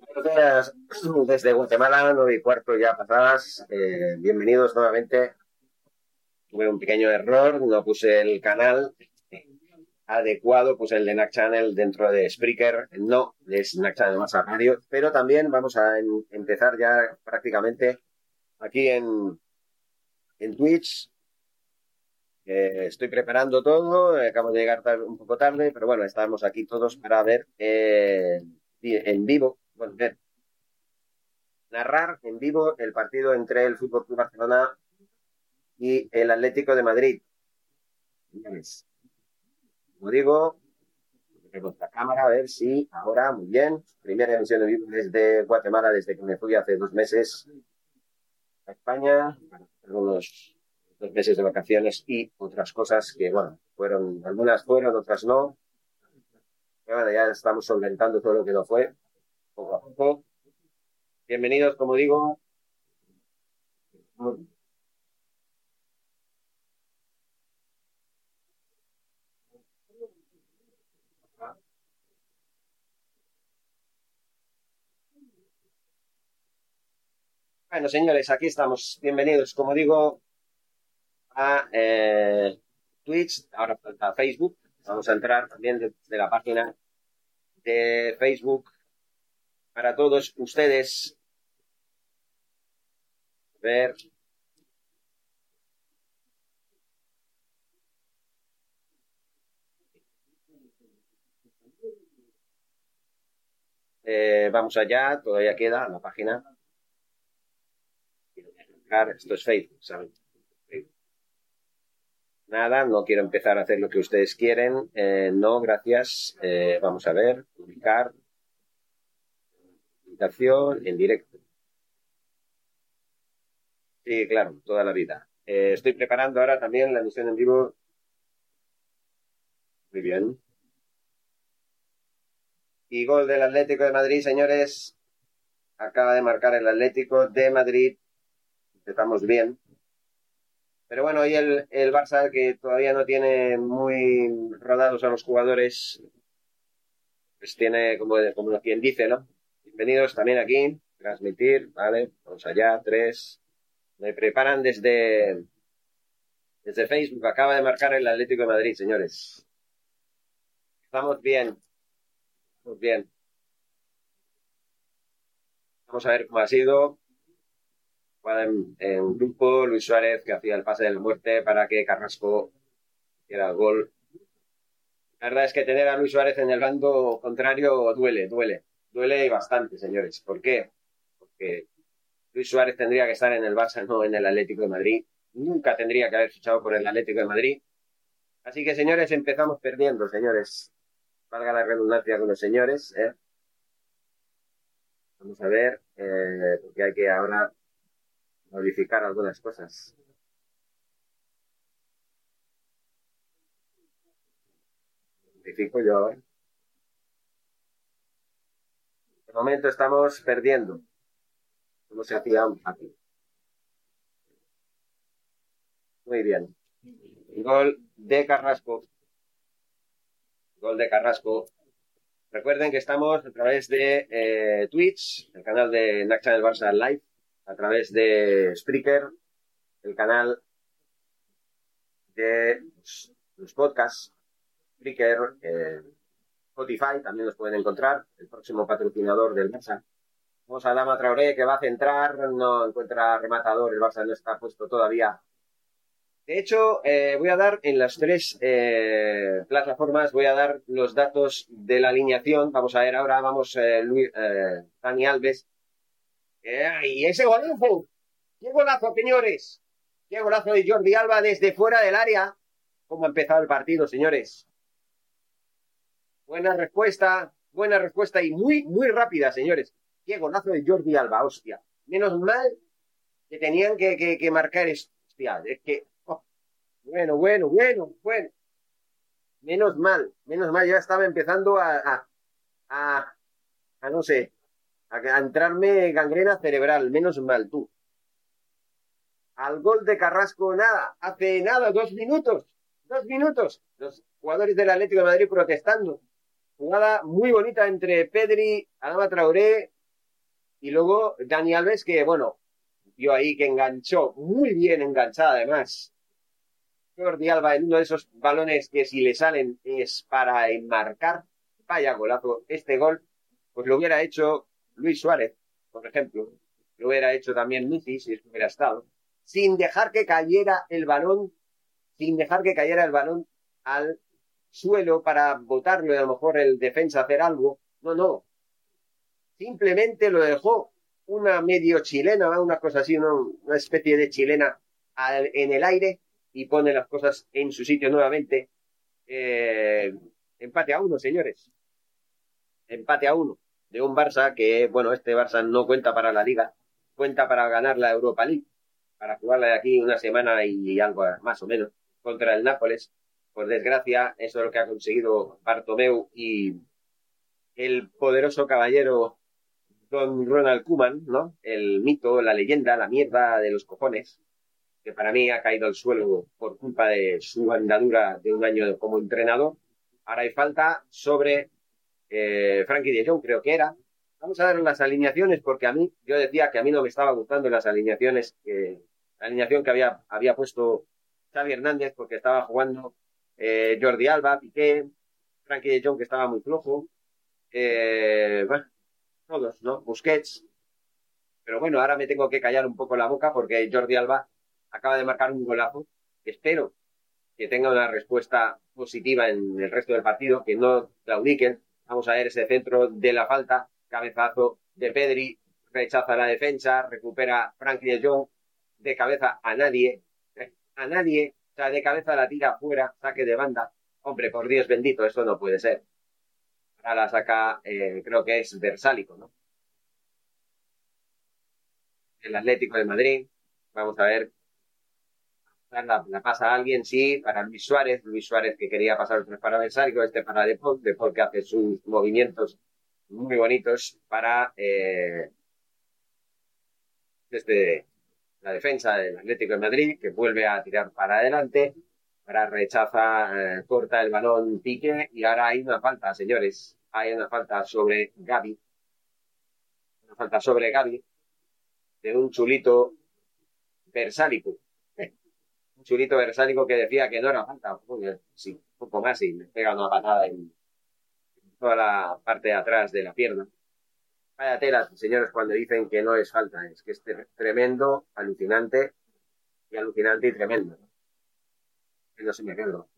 Días desde Guatemala, nueve y cuarto ya pasadas. Eh, bienvenidos nuevamente. Tuve un pequeño error, no puse el canal adecuado, puse el de NAC Channel dentro de Spreaker, no de NAC Channel más a radio, pero también vamos a en- empezar ya prácticamente aquí en, en Twitch. Eh, estoy preparando todo, acabo de llegar un poco tarde, pero bueno, estamos aquí todos para ver eh, en vivo, ver, narrar en vivo el partido entre el Fútbol Club Barcelona y el Atlético de Madrid. Como digo, tenemos la cámara a ver si ahora, muy bien, primera emisión en vivo desde Guatemala, desde que me fui hace dos meses a España, para hacer unos dos meses de vacaciones y otras cosas que, bueno, fueron, algunas fueron, otras no. Pero bueno, ya estamos solventando todo lo que no fue, Bienvenidos, como digo. Bueno, señores, aquí estamos. Bienvenidos, como digo, a eh, Twitch, ahora falta Facebook. Vamos a entrar también de, de la página de Facebook para todos ustedes. A ver. Eh, vamos allá, todavía queda la página. Esto es Facebook, ¿saben? Nada, no quiero empezar a hacer lo que ustedes quieren. Eh, no, gracias. Eh, vamos a ver, publicar. En directo. Sí, claro, toda la vida. Eh, estoy preparando ahora también la emisión en vivo. Muy bien. Y gol del Atlético de Madrid, señores. Acaba de marcar el Atlético de Madrid. Empezamos bien. Pero bueno, hoy el, el Barça, que todavía no tiene muy rodados a los jugadores, pues tiene, como, como quien dice, ¿no? Bienvenidos también aquí, transmitir, ¿vale? Vamos allá, tres. Me preparan desde, desde Facebook. Acaba de marcar el Atlético de Madrid, señores. Estamos bien. Estamos bien. Vamos a ver cómo ha sido. En, en grupo, Luis Suárez que hacía el pase de la muerte para que Carrasco hiciera el gol. La verdad es que tener a Luis Suárez en el bando contrario duele, duele. Duele bastante, señores. ¿Por qué? Porque Luis Suárez tendría que estar en el Barça, no en el Atlético de Madrid. Nunca tendría que haber fichado por el Atlético de Madrid. Así que, señores, empezamos perdiendo, señores. Valga la redundancia con los señores. ¿eh? Vamos a ver, eh, porque hay que ahora modificar algunas cosas. Modifico yo ahora. De momento estamos perdiendo. ¿Cómo se hacía aquí? Muy bien. Gol de Carrasco. Gol de Carrasco. Recuerden que estamos a través de eh, Twitch, el canal de NAC Channel Barça Live, a través de Spreaker, el canal de los, los podcasts, Spreaker, eh, Spotify, también los pueden encontrar, el próximo patrocinador del Barça. Vamos a Dama Traoré, que va a centrar, no encuentra rematador, el Barça no está puesto todavía. De hecho, eh, voy a dar en las tres eh, plataformas, voy a dar los datos de la alineación. Vamos a ver ahora, vamos, eh, Luis, Dani Alves. Y ese golazo, qué golazo, señores. Qué golazo de Jordi Alba desde fuera del área. ¿Cómo ha empezado el partido, señores? Buena respuesta, buena respuesta y muy, muy rápida, señores. Qué golazo de Jordi Alba, hostia. Menos mal que tenían que, que, que marcar esto. Es que. oh, bueno, bueno, bueno, bueno. Menos mal, menos mal, ya estaba empezando a. a, a, no sé, a entrarme gangrena cerebral. Menos mal, tú. Al gol de Carrasco, nada, hace nada, dos minutos, dos minutos. Los jugadores del Atlético de Madrid protestando. Jugada muy bonita entre Pedri, Adama Traoré y luego Dani Alves, que bueno, vio ahí que enganchó, muy bien enganchada además. Jordi Alba en uno de esos balones que si le salen es para enmarcar. Vaya golazo. Este gol, pues lo hubiera hecho Luis Suárez, por ejemplo. Lo hubiera hecho también Messi si hubiera estado. Sin dejar que cayera el balón, sin dejar que cayera el balón al suelo para botarlo y a lo mejor el defensa hacer algo. No, no. Simplemente lo dejó una medio chilena, una cosa así, una, una especie de chilena en el aire y pone las cosas en su sitio nuevamente. Eh, empate a uno, señores. Empate a uno. De un Barça que, bueno, este Barça no cuenta para la liga, cuenta para ganar la Europa League, para jugarla de aquí una semana y algo más o menos contra el Nápoles. Por desgracia, eso es lo que ha conseguido Bartomeu y el poderoso caballero Don Ronald Koeman, ¿no? El mito, la leyenda, la mierda de los cojones, que para mí ha caído al suelo por culpa de su andadura de un año como entrenador. Ahora hay falta sobre eh, Frankie de Jong, creo que era. Vamos a ver las alineaciones porque a mí, yo decía que a mí no me estaba gustando las alineaciones, que, la alineación que había, había puesto Xavi Hernández porque estaba jugando eh, Jordi Alba, Piqué, Frankie de Jong que estaba muy flojo, eh, todos, ¿no? Busquets. Pero bueno, ahora me tengo que callar un poco la boca porque Jordi Alba acaba de marcar un golazo. Espero que tenga una respuesta positiva en el resto del partido, que no claudiquen. Vamos a ver ese centro de la falta, cabezazo de Pedri, rechaza la defensa, recupera Frankie de Jong, de cabeza a nadie, a nadie, o sea, de cabeza la tira afuera, saque de banda. Hombre, por Dios bendito, esto no puede ser. Ahora la saca, eh, creo que es Versálico, ¿no? El Atlético de Madrid. Vamos a ver. La, pasa a alguien, sí, para Luis Suárez. Luis Suárez que quería pasar otros para Versálico, este para Depol, Depol que hace sus movimientos muy bonitos para eh, desde la defensa del Atlético de Madrid, que vuelve a tirar para adelante. Ahora rechaza, eh, corta el balón Pique y ahora hay una falta, señores. Hay una falta sobre Gaby. Una falta sobre Gaby de un chulito versálico. Un chulito versálico que decía que no era falta. Sí, un poco más y me pega una patada en toda la parte de atrás de la pierna. Vaya tela, señores, cuando dicen que no es falta. Es que es tremendo, alucinante, y alucinante y tremendo. Que no se me quedó.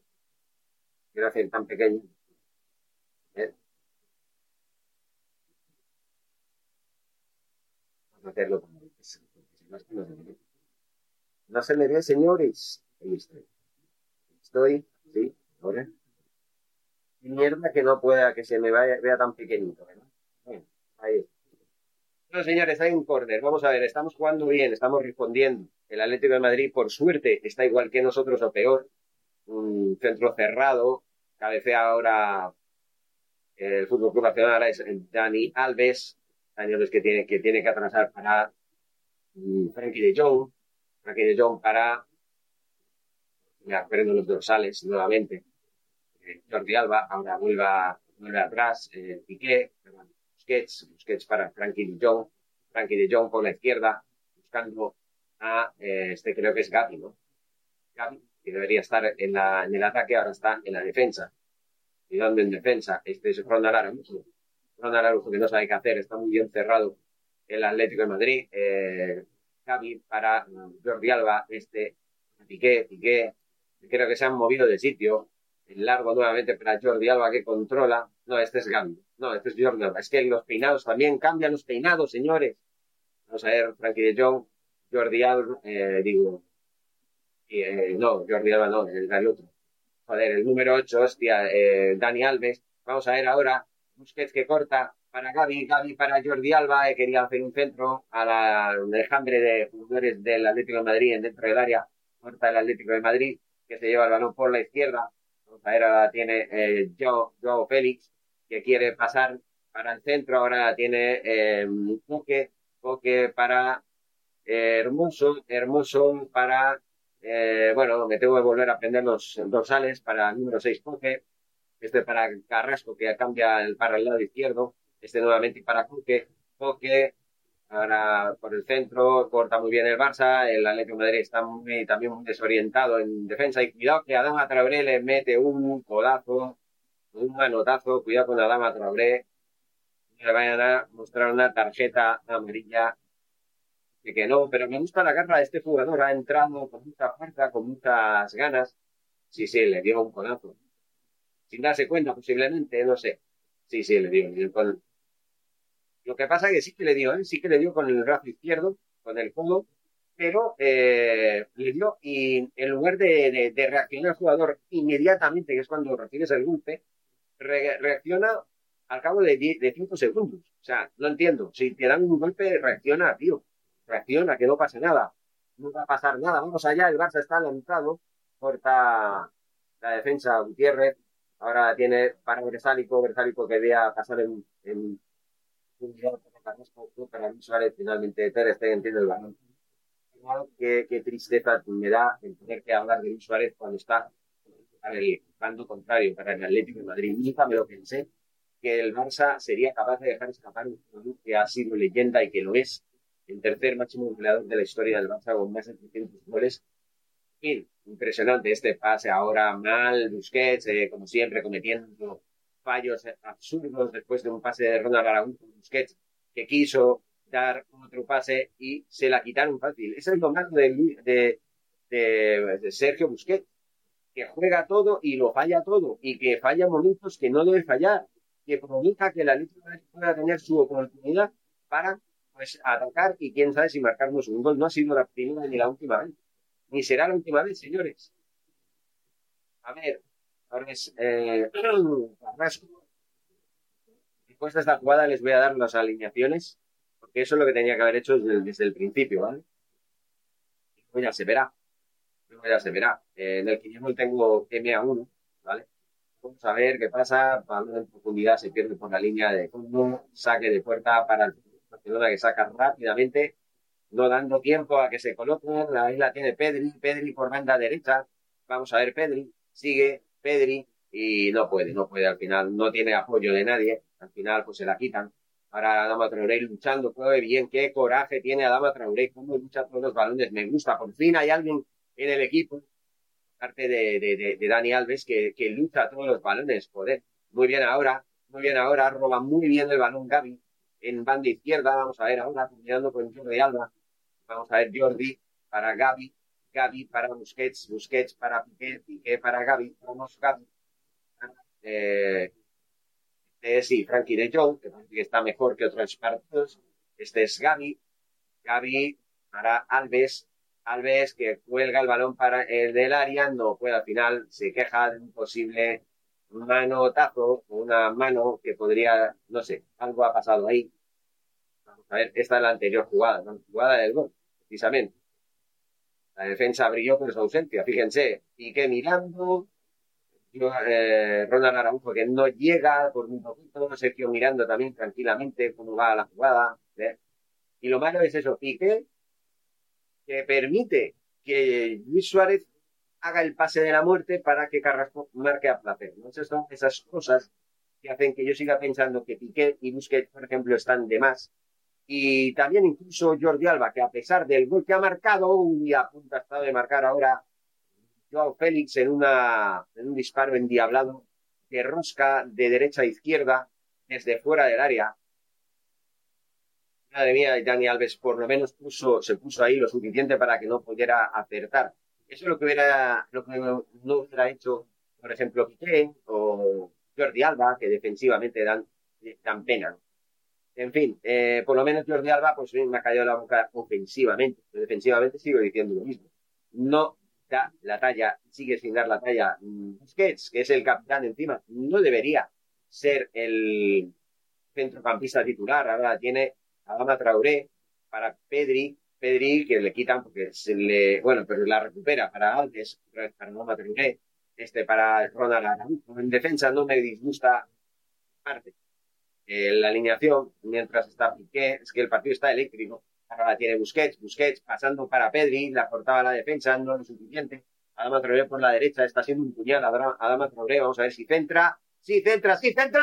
Quiero hacer tan pequeño. ¿Eh? Vamos a hacerlo como. No se me ve. Señores. Ahí estoy. Estoy, sí, ahora. Mierda que no pueda, que se me vaya, vea tan pequeñito. Bueno, ahí. Bueno, señores, hay un córner. Vamos a ver, estamos jugando bien, estamos respondiendo. El Atlético de Madrid, por suerte, está igual que nosotros o peor. Un centro cerrado. Cabecea ahora el Fútbol Club Nacional, ahora es Dani Alves. Dani Alves que tiene que, tiene que atrasar para mm, Frankie de Jong. Frankie de Jong para. Ya, perdiendo los dorsales nuevamente. Eh, Jordi Alba, ahora vuelve, a- vuelve atrás. Eh, Piqué, Busquets, Busquets para Frankie de Jong. Frankie de Jong por la izquierda, buscando a eh, este creo que es Gavi, ¿no? Gavi, que debería estar en, la, en el ataque, ahora está en la defensa. cuidando en defensa. Este es Ronald Araujo. Ronald Araujo que no sabe qué hacer, está muy bien cerrado el Atlético de Madrid. Eh, Javi para Jordi Alba, este Piqué, Piqué, creo que se han movido de sitio. El largo nuevamente para Jordi Alba que controla. No, este es Gabi. No, este es Jordi Alba. Es que los peinados también cambian los peinados, señores. Vamos a ver, Frankie de Jong, Jordi Alba, eh, digo, eh, no, Jordi Alba no, el, el, otro. Joder, el número 8, hostia, eh, Dani Alves. Vamos a ver ahora, Busquets que corta para Gaby, Gaby para Jordi Alba, eh, quería hacer un centro a la enjambre de jugadores del Atlético de Madrid dentro del área, corta el Atlético de Madrid, que se lleva el balón por la izquierda. Vamos a ver, ahora tiene eh, Joe, Joe Félix, que quiere pasar para el centro, ahora tiene eh, Coque, Coque para eh, Hermoso, Hermoso para, eh, bueno, me tengo que volver a aprender los dorsales para número 6 Coque, este para Carrasco que cambia el, para el lado izquierdo, este nuevamente para Coque, Coque, ahora por el centro, corta muy bien el Barça, el Atlético Madrid está muy, también muy desorientado en defensa y cuidado que Adama Traoré le mete un codazo, un manotazo, cuidado con Adama Traoré, le vayan a mostrar una tarjeta amarilla. Que, que no, pero me gusta la garra de este jugador, ha entrado con mucha fuerza, con muchas ganas, sí, sí, le dio un codazo, sin darse cuenta posiblemente, no sé, sí, sí, le dio, le dio lo que pasa es que sí que le dio, ¿eh? sí que le dio con el brazo izquierdo, con el codo, pero eh, le dio y en lugar de, de, de, reaccionar el jugador inmediatamente, que es cuando recibes el golpe, re, reacciona al cabo de 5 segundos. O sea, no entiendo. Si te dan un golpe, reacciona, tío. Reacciona, que no pase nada. No va a pasar nada. Vamos allá, el Barça está lanzado, corta la defensa Gutiérrez. Ahora tiene para Versálico, Versálico que quería pasar en, en para Luis Suárez finalmente Ter Stegen tiene el balón. Qué, qué tristeza me da el tener que hablar de Luis Suárez cuando está para el bando contrario, para el Atlético de Madrid. Nunca me lo pensé que el Barça sería capaz de dejar escapar un jugador que ha sido leyenda y que lo es, el tercer máximo goleador de la historia del Barça con más de 300 goles. Fin, impresionante este pase ahora mal, Busquets, eh, como siempre, cometiendo fallos absurdos después de un pase de Ronald Aragón con Busquets, que quiso dar otro pase y se la quitaron fácil. Es de, de, de, de, Sergio Busquets, que juega todo y lo falla todo, y que falla momentos que no debe fallar, que provoca que la Liga pueda tener su oportunidad para pues, atacar y quién sabe si marcarnos un gol. No ha sido la primera ni la última vez, ni será la última vez, señores. A ver, Ahora es eh. Después de esta jugada les voy a dar las alineaciones, porque eso es lo que tenía que haber hecho desde, desde el principio, ¿vale? Pues ya se verá. Luego ya se verá. Eh, en el que yo no tengo MA1, ¿vale? Vamos a ver qué pasa. Balón en profundidad se pierde por la línea de fondo. Saque de puerta para el Barcelona que saca rápidamente, no dando tiempo a que se coloquen. La isla tiene Pedri, Pedri por banda derecha. Vamos a ver, Pedri sigue Pedri y no puede, no puede al final, no tiene apoyo de nadie, al final pues se la quitan. Ahora Adama Traoré luchando, puede bien, qué coraje tiene Adama Traoré, cómo lucha todos los balones, me gusta, por fin hay alguien en el equipo, parte de, de, de, Dani Alves, que, que lucha todos los balones, joder, muy bien ahora, muy bien ahora, roba muy bien el balón Gaby, en banda izquierda, vamos a ver ahora, combinando con Jordi Alba, vamos a ver Jordi para Gaby, Gaby para Busquets, Busquets para Piqué, Piqué para Gaby, vamos Gaby. Eh, es, sí, Frankie de Jong, que parece que está mejor que otros partidos. Este es Gaby, Gaby para Alves, Alves que cuelga el balón para el del área, no puede al final, se queja de un posible manotazo, una mano que podría, no sé, algo ha pasado ahí. Vamos a ver, esta es la anterior jugada, la jugada del gol, precisamente. La defensa brilló por su ausencia, fíjense. Piqué mirando, eh, Ronald Araujo que no llega por un poquito, Sergio mirando también tranquilamente cómo va la jugada. ¿eh? Y lo malo es eso, Piqué, que permite que Luis Suárez haga el pase de la muerte para que Carrasco marque a placer. ¿no? Esas son esas cosas que hacen que yo siga pensando que Piqué y Busquets, por ejemplo, están de más y también incluso Jordi Alba, que a pesar del gol que ha marcado, y a ha estado de marcar ahora Joao Félix en, una, en un disparo endiablado, de rosca de derecha a izquierda desde fuera del área. Madre mía, Dani Alves por lo menos puso, se puso ahí lo suficiente para que no pudiera acertar. Eso es lo que hubiera, lo que no hubiera hecho, por ejemplo, Piqué o Jordi Alba, que defensivamente dan, dan pena. En fin, eh, por lo menos Jordi Alba, pues me ha caído la boca ofensivamente. defensivamente sigo diciendo lo mismo. No da la talla, sigue sin dar la talla. Busquets, que es el capitán encima, no debería ser el centrocampista titular. Ahora tiene Adama Traoré para Pedri, Pedri que le quitan porque se le, bueno, pero la recupera para Alves, para Adama Traoré, este para Ronald Araujo. En defensa no me disgusta parte. Eh, la alineación, mientras está Piqué, es que el partido está eléctrico. Ahora la tiene Busquets, Busquets pasando para Pedri, la cortaba la defensa, no lo suficiente. Adama Traoré por la derecha, está siendo un puñal. Adama Traoré, vamos a ver si centra. Sí, centra, sí, centra.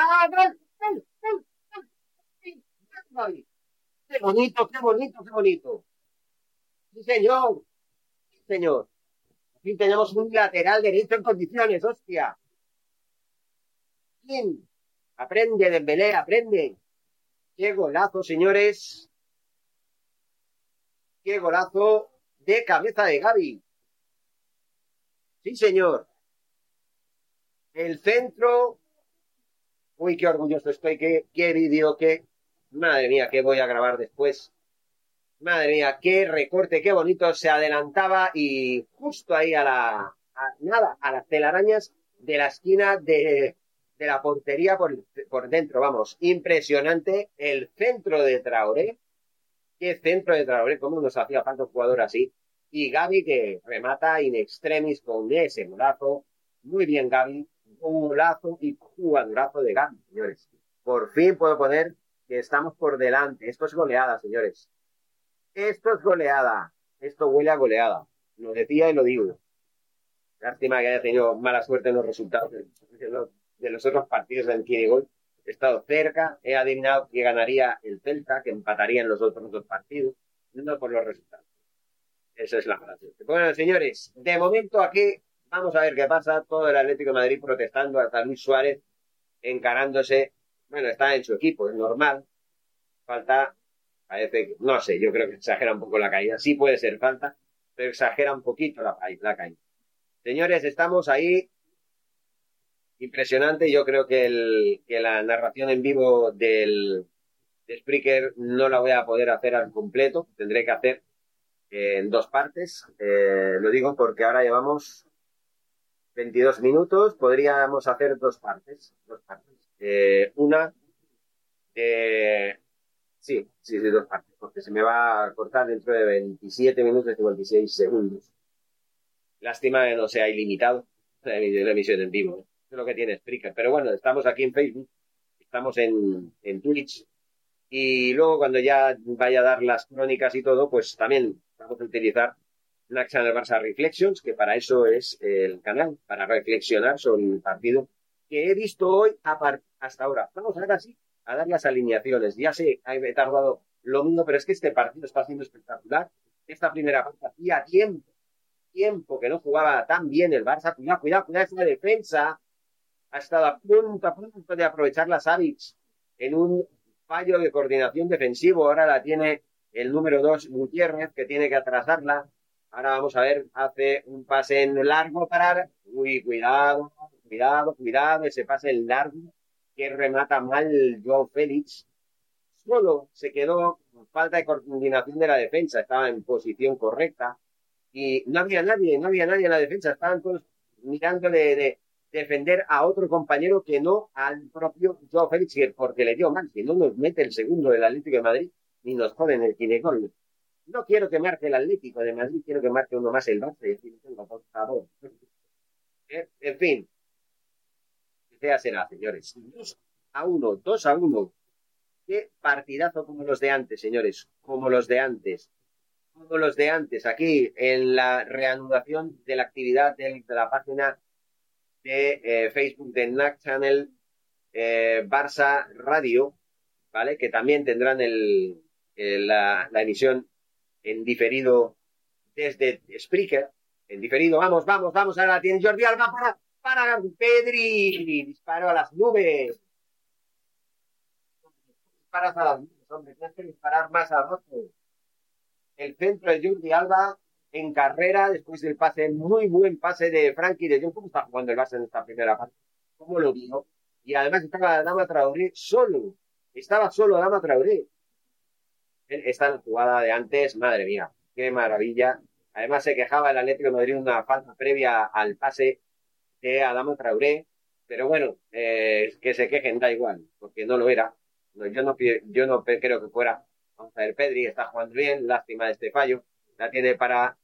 Qué bonito, qué bonito, qué bonito. Sí, señor. Sí, señor. Aquí tenemos un lateral derecho en condiciones, hostia. ¿Quién? Aprende, Dembélé, aprende. Qué golazo, señores. Qué golazo de cabeza de Gaby. Sí, señor. El centro. Uy, qué orgulloso estoy. Qué, qué vídeo, qué. Madre mía, qué voy a grabar después. Madre mía, qué recorte, qué bonito. Se adelantaba y justo ahí a la. nada, a las telarañas de la esquina de, la portería por, por dentro. Vamos, impresionante. El centro de Traoré qué centro de Traoré, cómo nos hacía falta un jugador así. Y Gaby que remata in extremis con ese golazo. Muy bien, Gaby. Un golazo y jugadorazo de Gaby, señores. Por fin puedo poner que estamos por delante. Esto es goleada, señores. Esto es goleada. Esto huele a goleada. Lo decía y lo digo. Lástima que haya tenido mala suerte en los resultados de los, otros partidos del Gol he estado cerca, he adivinado que ganaría el Celta, que empataría en los otros dos partidos, no por los resultados. Esa es la mala Bueno, señores, de momento aquí vamos a ver qué pasa. Todo el Atlético de Madrid protestando hasta Luis Suárez encarándose. Bueno, está en su equipo, es normal. Falta, parece que, no sé, yo creo que exagera un poco la caída. Sí puede ser falta, pero exagera un poquito la, la caída. Señores, estamos ahí impresionante. Yo creo que, el, que la narración en vivo del de Spreaker no la voy a poder hacer al completo. Tendré que hacer en dos partes. Eh, lo digo porque ahora llevamos 22 minutos. Podríamos hacer dos partes. Dos partes. Eh, una eh, sí, sí, sí, dos partes. Porque se me va a cortar dentro de 27 minutos y 56 segundos. Lástima que no sea ilimitado la emisión en vivo es lo que tiene Spreaker. Pero bueno, estamos aquí en Facebook, estamos en, en Twitch. Y luego cuando ya vaya a dar las crónicas y todo, pues también vamos a utilizar Black Channel Barça Reflections, que para eso es el canal, para reflexionar sobre el partido que he visto hoy hasta ahora. Vamos ahora sí a dar las alineaciones. Ya sé, he tardado lo mismo, pero es que este partido está siendo espectacular. Esta primera parte hacía tiempo, tiempo que no jugaba tan bien el Barça. Cuidado, cuidado, cuidado esa defensa ha estado a punto, a punto de aprovechar la Savic en un fallo de coordinación defensivo. Ahora la tiene el número dos, Gutiérrez, que tiene que atrasarla. Ahora vamos a ver, hace un pase en largo para... Uy, cuidado, cuidado, cuidado, ese pase en largo que remata mal Joe Félix. Solo se quedó falta de coordinación de la defensa, estaba en posición correcta y no había nadie, no había nadie en la defensa, estaban todos mirándole de, defender a otro compañero que no al propio Joao Félix, porque le dio mal, si no nos mete el segundo del Atlético de Madrid ni nos en el Kinegol. No quiero que marque el Atlético de Madrid, quiero que marque uno más el Barça y por favor. Eh, en fin, que sea será, señores. Dos a uno, dos a uno. Qué partidazo como los de antes, señores, como los de antes. Como los de antes, aquí en la reanudación de la actividad de la página de eh, Facebook de NAC Channel eh, Barça Radio, ¿vale? Que también tendrán el, la, emisión en diferido desde Spreaker. En diferido, vamos, vamos, vamos, ahora tiene Jordi Alba para para Pedri, disparo a las nubes. Disparas a las nubes, hombre, tienes que disparar más abajo. El centro de Jordi Alba en carrera después del pase, muy buen pase de Frankie de Jong. ¿Cómo está jugando el base en esta primera parte? ¿Cómo lo vio? Y además estaba Dama Traoré solo. Estaba solo Dama Traoré. Esta jugada de antes, madre mía, qué maravilla. Además se quejaba el Atlético de Madrid una falta previa al pase de Adama Traoré, pero bueno, eh, que se quejen da igual, porque no lo era. yo no yo no creo que fuera. Vamos a ver, Pedri está jugando bien, lástima de este fallo. La tiene para,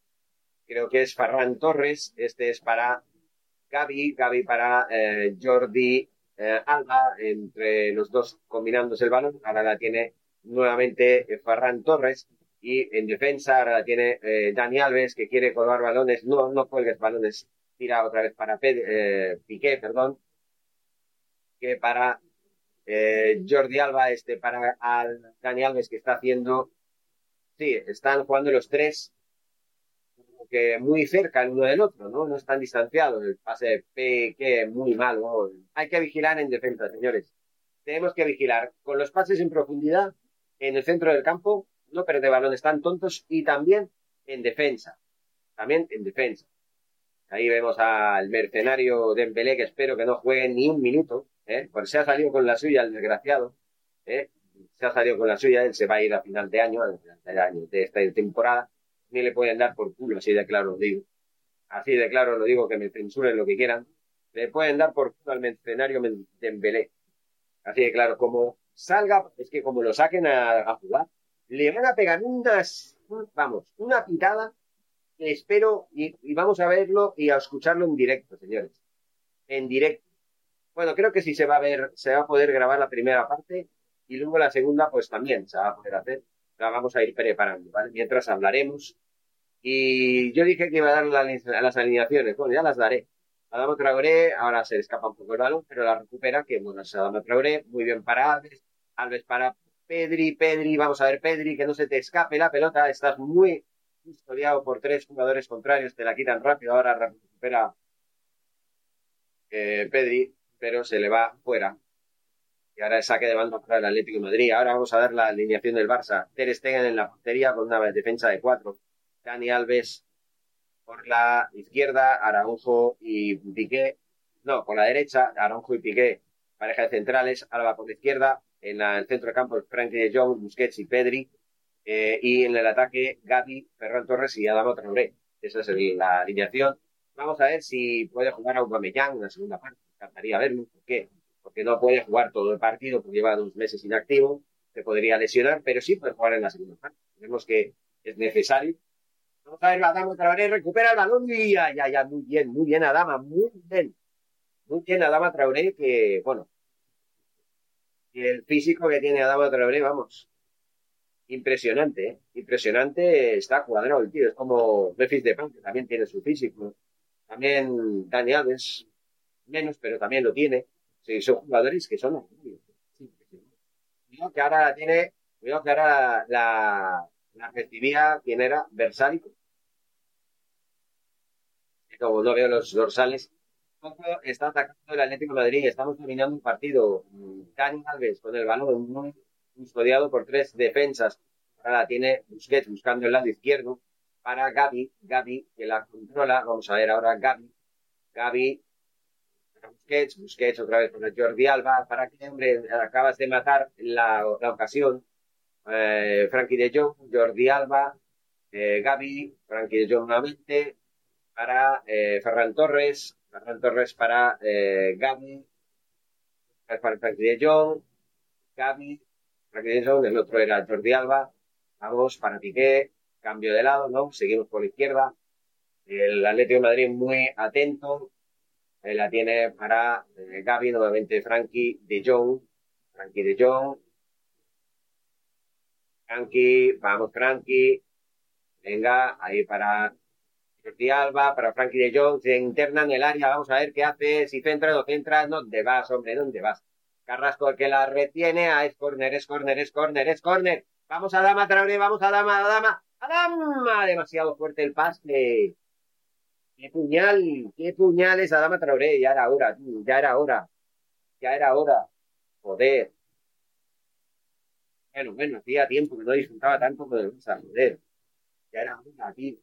creo que es Ferran Torres, este es para Gaby, Gaby para eh, Jordi eh, Alba, entre los dos combinándose el balón. Ahora la tiene nuevamente eh, Ferran Torres y en defensa ahora la tiene Dani Alves que quiere colgar balones, no, no cuelgues balones, tira otra vez para eh, Piqué, perdón, que para Jordi Alba, este para al Dani Alves que está haciendo, sí, están jugando los tres que muy cerca el uno del otro, ¿no? No están distanciados, el pase de Piqué muy malo, hay que vigilar en defensa, señores. Tenemos que vigilar con los pases en profundidad en el centro del campo, no perder balones tan tontos y también en defensa. También en defensa. Ahí vemos al mercenario Dembélé que espero que no juegue ni un minuto, ¿eh? porque se ha salido con la suya el desgraciado, ¿eh? se ha salido con la suya, él se va a ir a final de año, de esta temporada, ni le pueden dar por culo, así de claro lo digo. Así de claro lo digo, que me censuren lo que quieran. Le pueden dar por culo al mercenario Dembélé. Así de claro, como salga, es que como lo saquen a, jugar, le van a pegar unas, vamos, una pitada espero y, vamos a verlo y a escucharlo en directo, señores. En directo. Bueno, creo que sí se va a ver, se va a poder grabar la primera parte y luego la segunda, pues también se va a poder hacer. La vamos a ir preparando, ¿vale? Mientras hablaremos. Y yo dije que iba a dar las alineaciones. Bueno, ya las daré. Adama Traoré, ahora se escapa un poco el balón, pero la recupera, que bueno, es Adama Traoré, muy bien para Alves, Alves para Pedri, Pedri, vamos a ver Pedri, que no se te escape la pelota, estás muy custodiado por tres jugadores contrarios, te la quitan rápido, ahora recupera eh, Pedri, pero se le va fuera. Y ahora el saque de banda para el Atlético Madrid. Ahora vamos a ver la alineación del Barça. Ter Stegen en la portería con una defensa de cuatro. Dani Alves por la izquierda, Araujo y Piqué. No, por la derecha, Araujo y Piqué, pareja de centrales. Alba por la izquierda, en el centro de campo, Frankie de Jong, Busquets y Pedri. Eh, y en el ataque, Gaby, Ferran Torres y Adamo Traoré. Esa es la alineación. Vamos a ver si puede jugar a Aubameyang en la segunda parte. Me encantaría verlo. ¿Por qué? Porque no puede jugar todo el partido, porque lleva dos meses inactivo. Se podría lesionar, pero sí puede jugar en la segunda parte. Vemos que es necesario. Vamos a ver, Adamo Traoré recupera el balón y ya, ya, muy bien, muy bien, Adama, muy bien. Muy bien, Adama Traoré, que, bueno, el físico que tiene Adama Traoré, vamos, impresionante, ¿eh? impresionante, está cuadrado el tío, es como Memphis de Pan, que también tiene su físico. También Dani Alves, menos, pero también lo tiene. Sí, son jugadores que son Cuidado que ahora la tiene, cuidado que ahora la, la, recibía, ¿quién era? Versálico. Como no veo los dorsales, está atacando el Atlético de Madrid. Estamos terminando un partido. Dani Alves con el balón muy custodiado por tres defensas. Ahora la tiene Busquets buscando el lado izquierdo para Gaby. Gaby que la controla. Vamos a ver ahora Gaby. Gaby Busquets. Busquets otra vez con Jordi Alba. ¿Para qué, hombre? Acabas de matar la, la ocasión. Eh, Frankie de Jong, Jordi Alba, eh, Gaby, Frankie de Jong nuevamente, para eh, Ferran Torres, Ferran Torres para eh, Gaby, para Frankie de Jong, Gaby, El otro era Jordi Alba, vamos para Piqué, cambio de lado, ¿no? Seguimos por la izquierda, el Atlético de Madrid muy atento, eh, la tiene para eh, Gaby, nuevamente Frankie de Jong, Frankie de Jong, Frankie, vamos Frankie, venga, ahí para Jordi Alba, para Frankie de Jong, se interna en el área, vamos a ver qué hace, si centra o no centra, ¿dónde vas, hombre? ¿Dónde vas? Carrasco el que la retiene, ah, es corner, es corner, es corner, es corner. Vamos a Dama Traoré, vamos a Dama, a Dama, a Dama. Demasiado fuerte el pase. qué puñal, qué puñal es Adama Traoré, ya era hora, ya era hora, ya era hora, joder. Bueno, bueno, hacía tiempo que no disfrutaba tanto con el Barça, joder. Ya era hora, tío.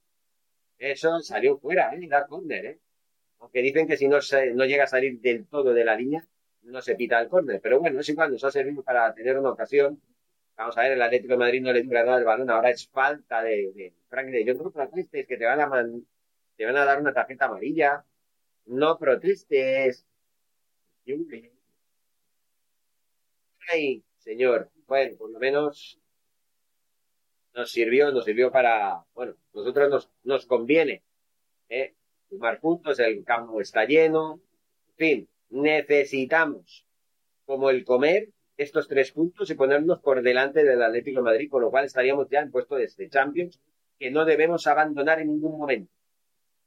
Eso salió fuera, ¿eh? Da córner, ¿eh? Aunque dicen que si no, no llega a salir del todo de la línea, no se pita el córner. Pero bueno, es igual, nos ha servido para tener una ocasión. Vamos a ver, el Atlético de Madrid no le dura nada el balón, ahora es falta de, de Frank de Jong. No protestes, que te van a, man- te van a dar una tarjeta amarilla. No protestes. Ay, señor. Bueno, por lo menos nos sirvió, nos sirvió para, bueno, nosotros nos, nos conviene, ¿eh? Sumar puntos, el campo está lleno, en fin, necesitamos, como el comer, estos tres puntos y ponernos por delante del Atlético Madrid, con lo cual estaríamos ya en puesto de este Champions, que no debemos abandonar en ningún momento,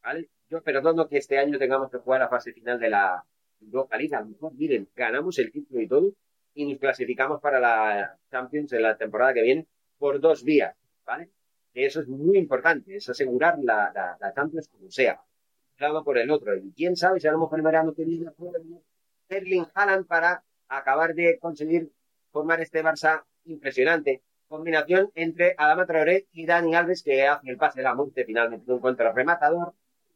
¿vale? Yo perdono que este año tengamos que jugar la fase final de la Europa a lo mejor, miren, ganamos el título y todo, y nos clasificamos para la Champions en la temporada que viene por dos vías, ¿vale? Eso es muy importante, es asegurar la, la, la Champions como sea, un lado por el otro. Y quién sabe si a lo mejor el verano que viene Erling Haaland para acabar de conseguir formar este Barça impresionante. Combinación entre Adama Traoré y Dani Alves, que hace el pase de la muerte finalmente un contrarrematador.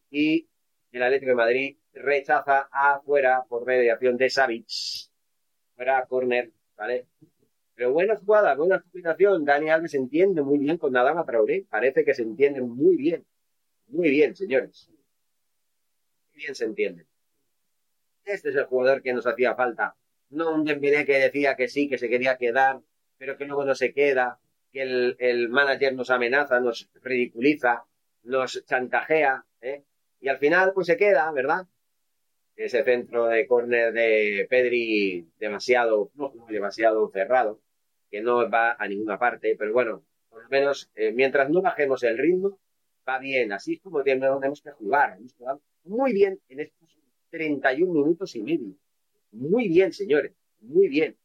Y el Atlético de Madrid rechaza afuera por mediación de Savic. Fuera córner, ¿vale? Pero buena jugada, buena combinación. Dani Alves entiende muy bien con Adama Traoré. Parece que se entiende muy bien. Muy bien, señores. Bien se entiende. Este es el jugador que nos hacía falta. No un Dembélé que decía que sí, que se quería quedar, pero que luego no se queda, que el, el manager nos amenaza, nos ridiculiza, nos chantajea, ¿eh? Y al final, pues se queda, ¿verdad? Ese centro de córner de Pedri demasiado, no, demasiado cerrado, que no va a ninguna parte, pero bueno, por lo menos, eh, mientras no bajemos el ritmo, va bien. Así es como tenemos que jugar. Muy bien en estos 31 minutos y medio. Muy bien, señores. Muy bien.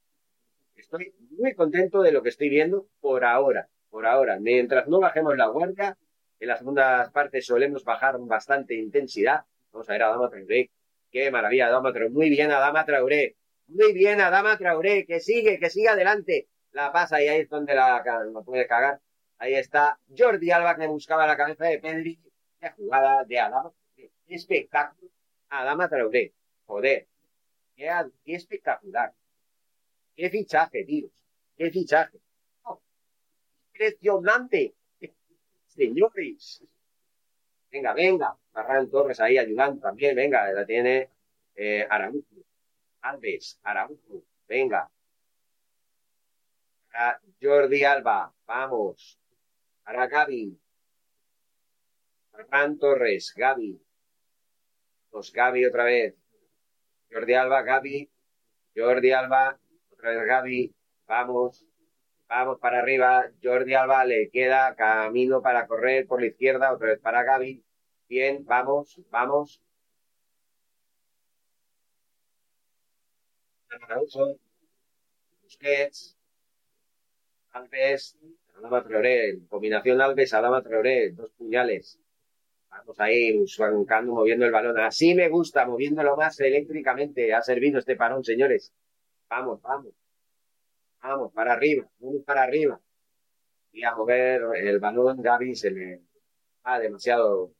Estoy muy contento de lo que estoy viendo por ahora. Por ahora. Mientras no bajemos la guardia, en las segundas partes solemos bajar bastante intensidad. Vamos a ver a Adama Traoré. Qué maravilla, Adama Traoré. Muy bien, Adama Traoré. Muy bien, Adama Traoré. Que sigue, que sigue adelante. La pasa y ahí es donde la, la puede cagar. Ahí está Jordi Alba que buscaba la cabeza de Pedri. Qué jugada de Adama. Espectáculo. Adama Traoré. Joder. Qué, qué espectacular. Qué fichaje, tíos. Qué fichaje. Oh, impresionante. Señores. Venga, venga. Ferran Torres ahí ayudando también. Venga, la tiene eh, Araújo. Alves, Araújo. Venga. Jordi Alba. Vamos. Para Gaby. Ferran Torres. Gaby. Pues Gaby otra vez. Jordi Alba, Gaby. Jordi Alba. Otra vez Gaby. Vamos. Vamos para arriba. Jordi Alba le queda camino para correr por la izquierda. Otra vez para Gaby. Bien, vamos, vamos. Busquets. Alves. Alaba Traoré. Combinación Alves, Alaba Traoré. Dos puñales. Vamos ahí, bancando, moviendo el balón. Así me gusta, moviéndolo más eléctricamente. Ha servido este parón, señores. Vamos, vamos. Vamos, para arriba, vamos para arriba. Y a mover el balón, Gaby se le va demasiado.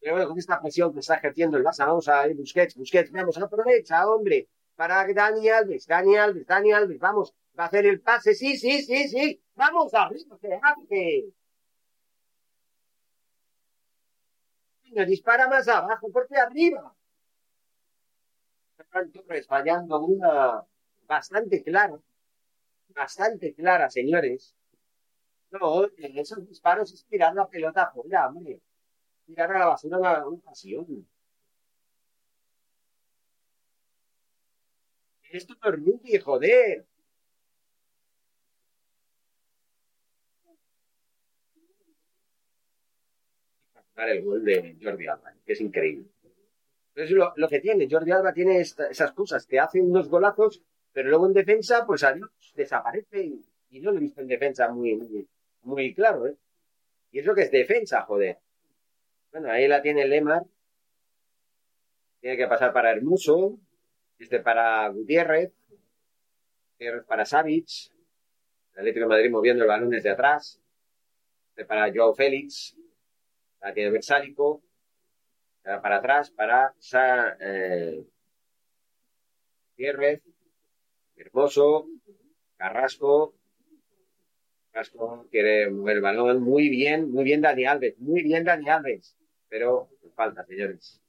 Pero bueno, con esta presión que está ejerciendo el Barça, vamos a ir Busquets, Busquets, vamos, aprovecha, hombre, para Dani Alves, Dani Alves, Dani Alves, vamos, va a hacer el pase, sí, sí, sí, sí, vamos arriba, que hace. Venga, dispara más abajo, porque arriba. Torres fallando una bastante clara bastante clara, señores. No, en esos disparos es tirar la pelota afuera, hombre. Tirar a la basura una ocasión. Esto no es rugby, joder. El gol de Jordi Alba, que es increíble. Entonces, lo, lo que tiene, Jordi Alba tiene esta, esas cosas, que hace unos golazos pero luego en defensa, pues adiós, desaparece y, no lo he visto en defensa muy, muy, claro, ¿eh? Y eso que es defensa, joder. Bueno, ahí la tiene Lemar, Tiene que pasar para Hermoso. Este para Gutiérrez. Gutiérrez para Savic. El Atlético Madrid moviendo el balón desde atrás. Este para Joao Félix. La tiene Versálico. Para atrás para Sa, eh. Hermoso. Carrasco. Carrasco quiere mover el balón. Muy bien, muy bien Dani Alves. Muy bien Dani Alves. Pero falta, señores.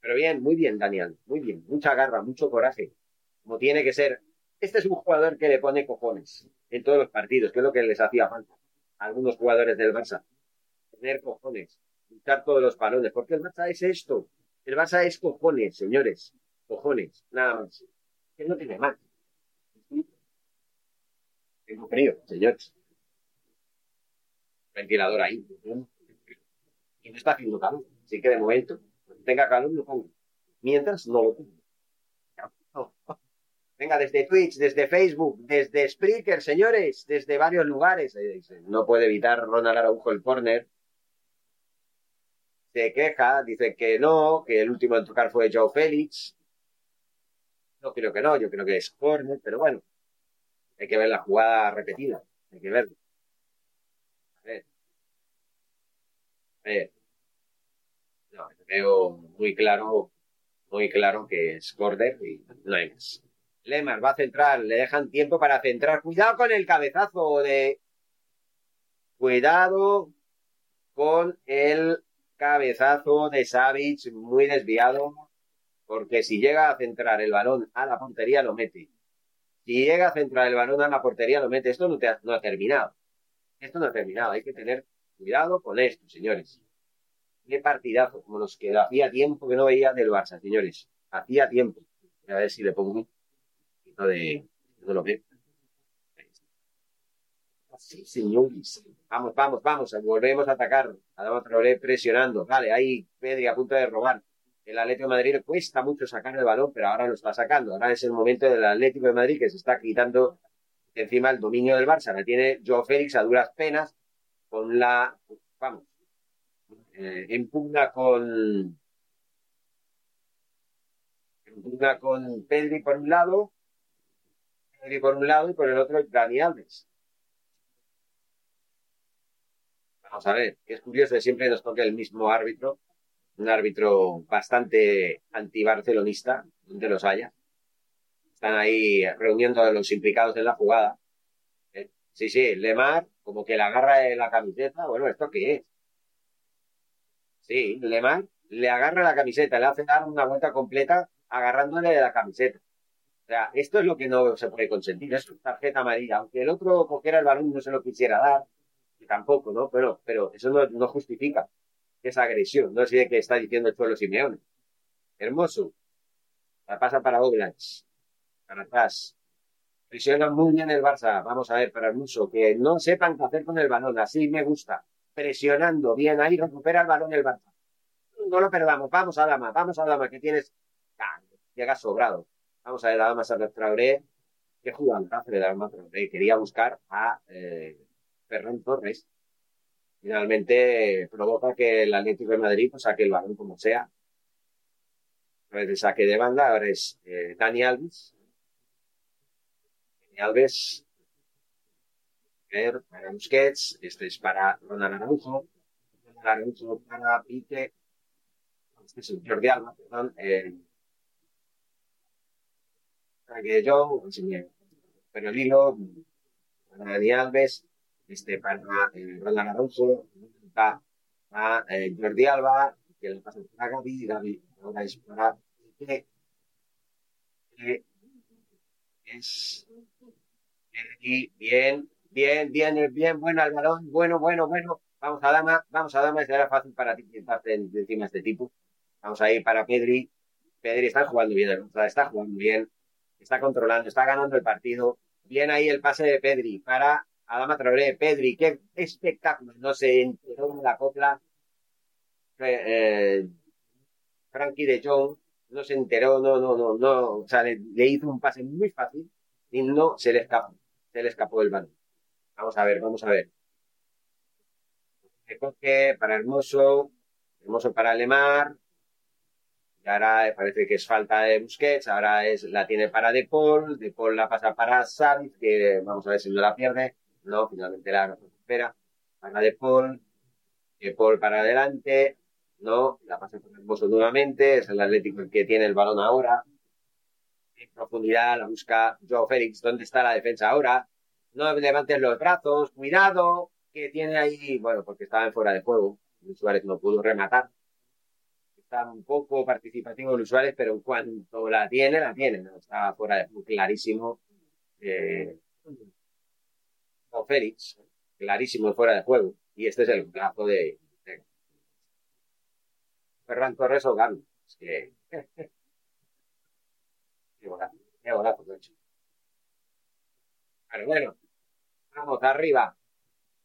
Pero bien, muy bien, Daniel. Muy bien. Mucha garra, mucho coraje. Como tiene que ser. Este es un jugador que le pone cojones en todos los partidos, que es lo que les hacía falta a algunos jugadores del Barça. Tener cojones. Luchar todos los balones. Porque el Barça es esto. El Barça es cojones, señores. Cojones. Nada más. Que no tiene más. Tengo frío, señores. Ventilador ahí. Y no está haciendo calor. Así que de momento tenga calor, lo pongo. Mientras, no lo pongo. Venga, desde Twitch, desde Facebook, desde Spreaker, señores, desde varios lugares. No puede evitar Ronald Araujo el corner. Se queja, dice que no, que el último en tocar fue Joe Félix. No creo que no, yo creo que es corner, pero bueno, hay que ver la jugada repetida, hay que verlo. A ver. A ver veo muy claro, muy claro que es Corder y no hay más. Lemar va a centrar, le dejan tiempo para centrar. Cuidado con el cabezazo de. Cuidado con el cabezazo de Savic, muy desviado, porque si llega a centrar el balón a la portería, lo mete. Si llega a centrar el balón a la portería, lo mete. Esto no, te ha, no ha terminado. Esto no ha terminado. Hay que tener cuidado con esto, señores. Qué partidazo, como los que hacía tiempo que no veía del Barça, señores. Hacía tiempo. A ver si le pongo un poquito de. No lo veo. Sí, señores. Vamos, vamos, vamos. Volvemos a atacar. Adama Traoré presionando. Vale, ahí Pedri a punto de robar. El Atlético de Madrid cuesta mucho sacar el balón, pero ahora lo está sacando. Ahora es el momento del Atlético de Madrid que se está quitando encima el dominio del Barça. La tiene Joe Félix a duras penas con la. Vamos, eh, en pugna con en con Pedri por un lado, Pedri por un lado y por el otro Dani Alves. Vamos a ver, es curioso que siempre nos toque el mismo árbitro, un árbitro bastante antibarcelonista, donde los haya. Están ahí reuniendo a los implicados en la jugada. Eh, sí, sí, Lemar, como que le agarra la camiseta. Bueno, ¿esto qué es? Sí, Lemar le agarra la camiseta, le hace dar una vuelta completa agarrándole de la camiseta. O sea, esto es lo que no se puede consentir, es tarjeta amarilla. Aunque el otro cogiera el balón no se lo quisiera dar, tampoco, ¿no? Pero, pero eso no, justifica esa agresión. No sé qué está diciendo el pueblo Simeone. Hermoso. La pasa para Oblach. Para atrás. Presiona muy bien el Barça. Vamos a ver, para Hermoso. Que no sepan qué hacer con el balón. Así me gusta presionando bien ahí, recupera el balón el Barça. No lo perdamos, vamos a Dama, vamos a Dama, que tienes. Ah, llega sobrado. Vamos a ver a Dama a Traoré. Qué hace de Dama Traoré. Quería buscar a eh, Ferran Torres. Finalmente provoca que el Atlético de Madrid pues, saque el balón como sea. A saque de banda, ahora es eh, Dani Alves. Dani Alves para Busquets, este es para Ronald Araujo, Ronald Araujo para Pique, este es Jordi Alba, perdón, eh, para que yo, pero el para Dani Alves, este para eh, Ronald Araujo, para eh, Jordi Alba, que le pasa a Gaby, Gaby ahora es para que es bien, Bien, bien, bien, bueno al balón, bueno, bueno, bueno. Vamos a Dama, vamos a Dama, será fácil para ti quitarte encima de este tipo. Vamos a ir para Pedri. Pedri está jugando bien, está jugando bien, está controlando, está ganando el partido. Bien ahí el pase de Pedri para Adama Traoré. Pedri, qué espectáculo. No se enteró en la copla. Eh, Frankie de Jong no se enteró, no, no, no, no. O sea, le, hizo un pase muy fácil y no se le escapó. Se le escapó el balón. Vamos a ver, vamos a ver. Se para Hermoso, Hermoso para Lemar. ahora parece que es falta de Busquets, ahora es, la tiene para De Paul, De Paul la pasa para Savic, que vamos a ver si no la pierde, no, finalmente la recupera, para De Paul, De Paul para adelante, no, la pasa por Hermoso nuevamente, es el Atlético el que tiene el balón ahora, en profundidad la busca Joe Félix, ¿dónde está la defensa ahora? No levantes los brazos, cuidado, que tiene ahí, bueno, porque estaba en fuera de juego, Luis Suárez no pudo rematar, está un poco participativo Luis Suárez, pero en cuanto la tiene, la tiene, ¿no? está fuera de juego, clarísimo, eh, Joe Félix, clarísimo fuera de juego, y este es el brazo de, de Ferran Torres o Gaby, es que Qué golazo, qué golazo, hecho. Pero bueno, vamos arriba.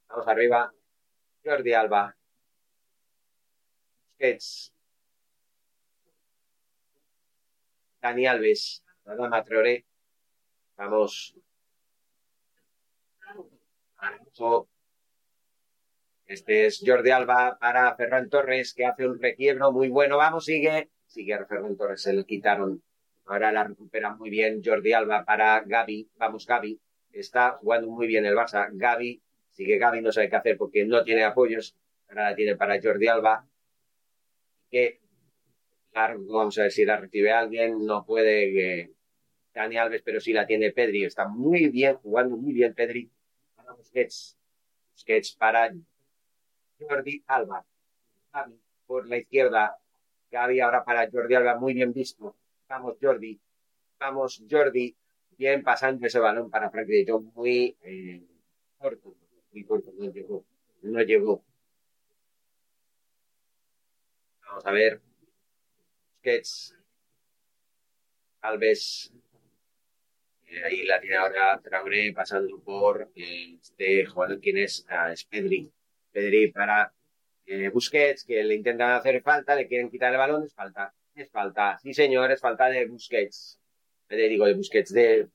Vamos arriba. Jordi Alba. Busquets. Dani Alves. Adama Traoré. Vamos. Este es Jordi Alba para Ferran Torres, que hace un requiebro muy bueno. Vamos, sigue. Sigue a Ferran Torres, se le quitaron Ahora la recupera muy bien Jordi Alba para Gaby. Vamos, Gaby. Está jugando muy bien el Barça. Gaby, sigue Gaby, no sabe qué hacer porque no tiene apoyos. Ahora la tiene para Jordi Alba. Que largo, vamos a ver si la recibe alguien. No puede eh, Dani Alves, pero sí la tiene Pedri. Está muy bien, jugando muy bien Pedri. Para Busquets. Busquets para Jordi Alba. Por la izquierda. Gaby ahora para Jordi Alba, muy bien visto Vamos, Jordi. Vamos, Jordi. Bien pasando ese balón para Frankie de muy eh, corto. Muy corto, no llegó. No llegó. Vamos a ver. Sketch. Alves. Eh, ahí la tiene ahora Traoré pasando por eh, este jugador, ¿quién es? Ah, es Pedri. Pedri para eh, Busquets, que le intentan hacer falta, le quieren quitar el balón, es falta. Es falta, sí señor, es falta de Busquets. Le digo de Busquets, de...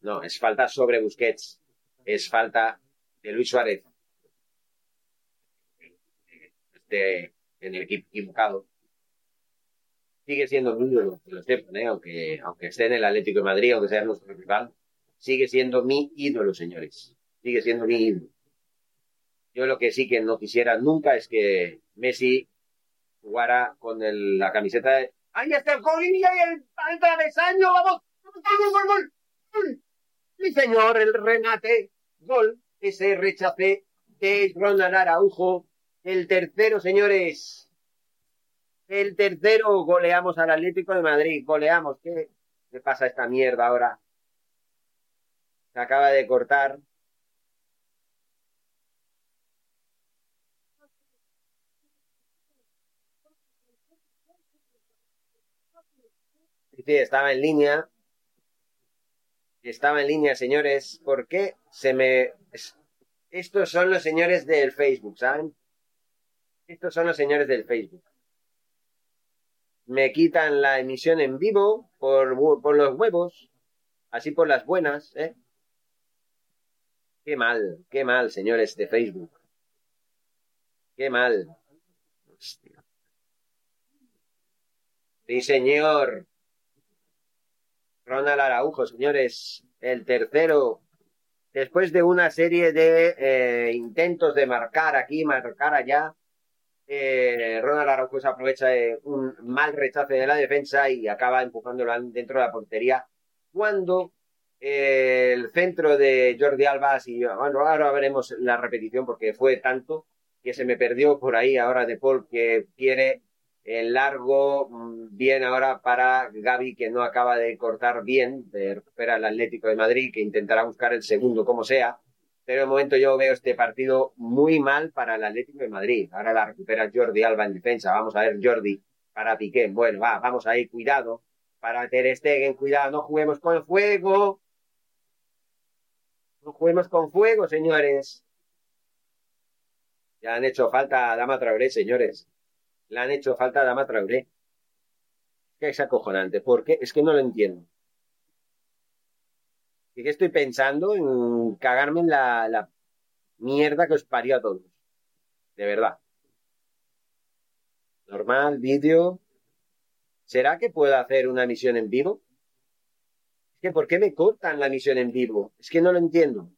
No, es falta sobre Busquets. Es falta de Luis Suárez. Este, en el equipo equivocado. Sigue siendo mi ídolo, que lo sepan, ¿eh? aunque, aunque esté en el Atlético de Madrid, aunque sea nuestro rival. Sigue siendo mi ídolo, señores. Sigue siendo mi ídolo. Yo lo que sí que no quisiera nunca es que Messi jugara con el, la camiseta de, Ahí está el gol y el, el travesaño, vamos. Gol, gol, gol. Sí, señor, el remate. Gol. Ese rechace de Ronald Araujo. El tercero, señores. El tercero goleamos al Atlético de Madrid. Goleamos. ¿Qué le pasa a esta mierda ahora? Se acaba de cortar. Sí, estaba en línea. Estaba en línea, señores. ¿Por qué se me... Estos son los señores del Facebook, ¿saben? Estos son los señores del Facebook. Me quitan la emisión en vivo por, por los huevos, así por las buenas, ¿eh? Qué mal, qué mal, señores de Facebook. Qué mal. Sí, señor. Ronald Araujo, señores, el tercero, después de una serie de eh, intentos de marcar aquí, marcar allá, eh, Ronald Araujo se aprovecha de un mal rechace de la defensa y acaba empujándolo dentro de la portería cuando eh, el centro de Jordi Alba, y bueno, ahora veremos la repetición porque fue tanto que se me perdió por ahí ahora de Paul que quiere el largo, mm, bien ahora para Gaby, que no acaba de cortar bien, de recuperar el Atlético de Madrid, que intentará buscar el segundo como sea. Pero de momento yo veo este partido muy mal para el Atlético de Madrid. Ahora la recupera Jordi Alba en defensa. Vamos a ver Jordi para Piqué. Bueno, va, vamos ahí, cuidado. Para Ter Stegen, cuidado, no juguemos con fuego. No juguemos con fuego, señores. Ya han hecho falta a Dama Traoré, señores le han hecho falta a Dama Traoré. Que es acojonante. ¿Por qué? Es que no lo entiendo. ¿Y qué estoy pensando? En cagarme en la, la mierda que os parió a todos. De verdad. Normal, vídeo. ¿Será que puedo hacer una emisión en vivo? Es que ¿por qué me cortan la emisión en vivo? Es que no lo entiendo.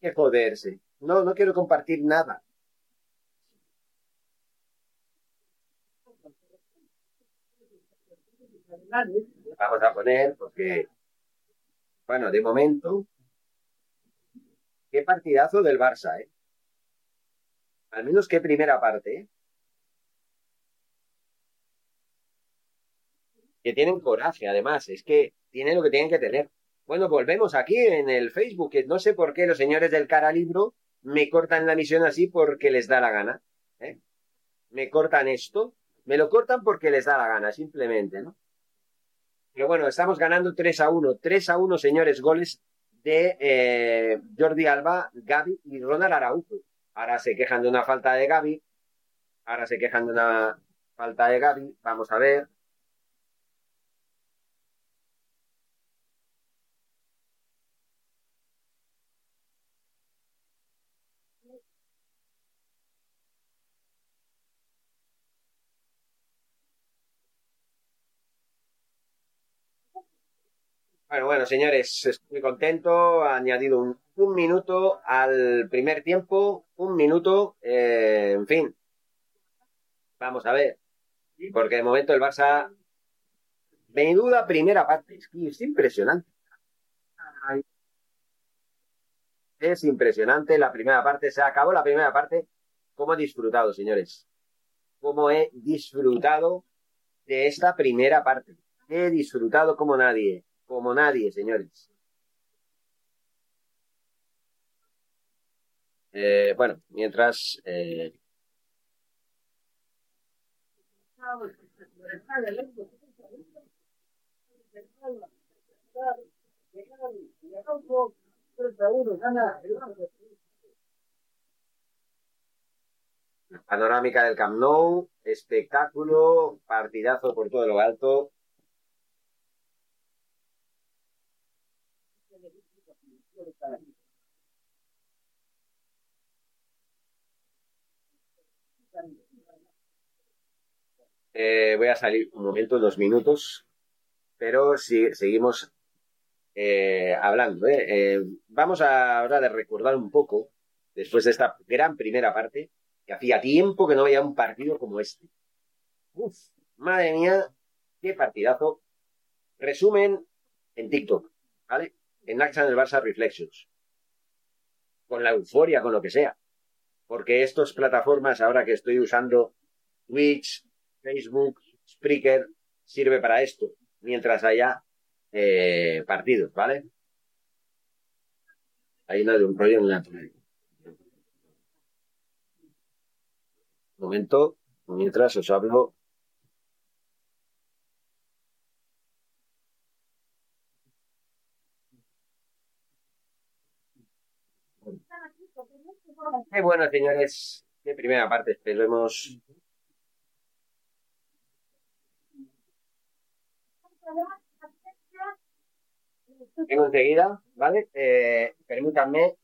Que joderse. No, no quiero compartir nada. Vamos a poner, porque, bueno, de momento, qué partidazo del Barça, ¿eh? Al menos qué primera parte, ¿eh? Que tienen coraje, además, es que tienen lo que tienen que tener. Bueno, volvemos aquí en el Facebook, que no sé por qué los señores del cara libro me cortan la misión así porque les da la gana. ¿eh? Me cortan esto, me lo cortan porque les da la gana, simplemente, ¿no? Pero bueno, estamos ganando 3 a 1. 3 a 1, señores, goles de eh, Jordi Alba, Gaby y Ronald Araujo. Ahora se quejan de una falta de Gaby. Ahora se quejan de una falta de Gaby. Vamos a ver. Bueno, bueno, señores, estoy contento. Ha añadido un, un minuto al primer tiempo, un minuto, eh, en fin. Vamos a ver. Porque de momento el Barça, duda primera parte, es, que es impresionante. Es impresionante la primera parte, se acabó la primera parte. ¿Cómo he disfrutado, señores? ¿Cómo he disfrutado de esta primera parte? He disfrutado como nadie como nadie, señores. Eh, bueno, mientras... Eh... Panorámica del Camp Nou, espectáculo, partidazo por todo lo alto. Eh, voy a salir un momento, dos minutos, pero si, seguimos eh, hablando. ¿eh? vamos ahora de recordar un poco, después de esta gran primera parte, que hacía tiempo que no veía un partido como este. Uf, madre mía, qué partidazo. Resumen en TikTok, ¿vale? En Action del Barça Reflections. Con la euforia, con lo que sea. Porque estas plataformas, ahora que estoy usando Twitch, Facebook, Spreaker, sirve para esto, mientras haya eh, partidos, ¿vale? Hay una de un rollo en la momento, mientras os hablo Qué bueno, señores. Qué primera parte, esperemos. Vengo enseguida, ¿vale? Eh, permítanme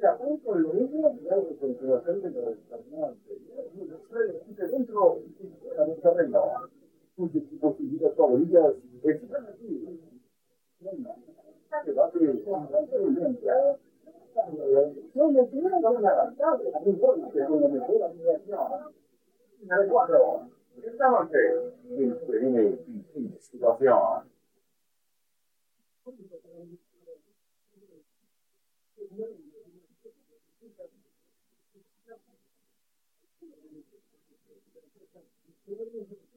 la punto lo mismo, de continuación de lo dentro del terreno, sus equipos y ligas favoritas están los la mejor Thank you.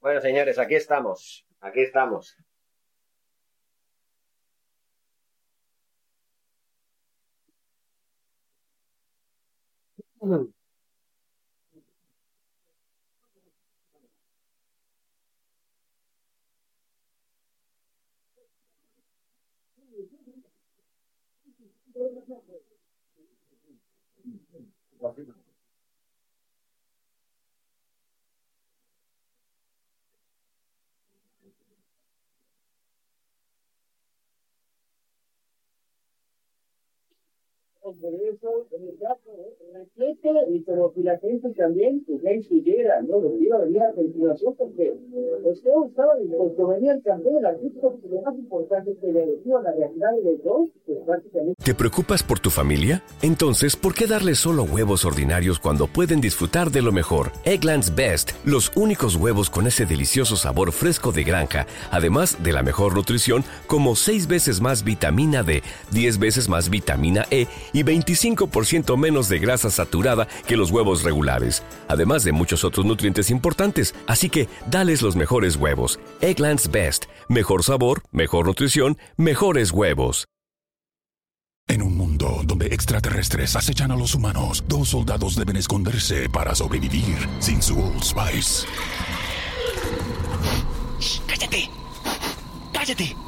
Bueno, señores, aquí estamos. Aquí estamos. Por eso, en el caso, en el 7, y como si la gente también, pues ya incluyera, ¿no? Lo que iba a venir a continuación, porque pues todo estaba dispuesto, venía el campeón, la crítica, porque lo más importante es que le decía la realidad de dos, pues prácticamente. ¿Te preocupas por tu familia? Entonces, ¿por qué darles solo huevos ordinarios cuando pueden disfrutar de lo mejor? Eggland's Best, los únicos huevos con ese delicioso sabor fresco de granja, además de la mejor nutrición, como 6 veces más vitamina D, 10 veces más vitamina E y 25% menos de grasa saturada que los huevos regulares, además de muchos otros nutrientes importantes. Así que dales los mejores huevos. Eggland's Best. Mejor sabor, mejor nutrición, mejores huevos. En un mundo donde extraterrestres acechan a los humanos, dos soldados deben esconderse para sobrevivir sin su Old Spice. ¡Cállate! ¡Cállate!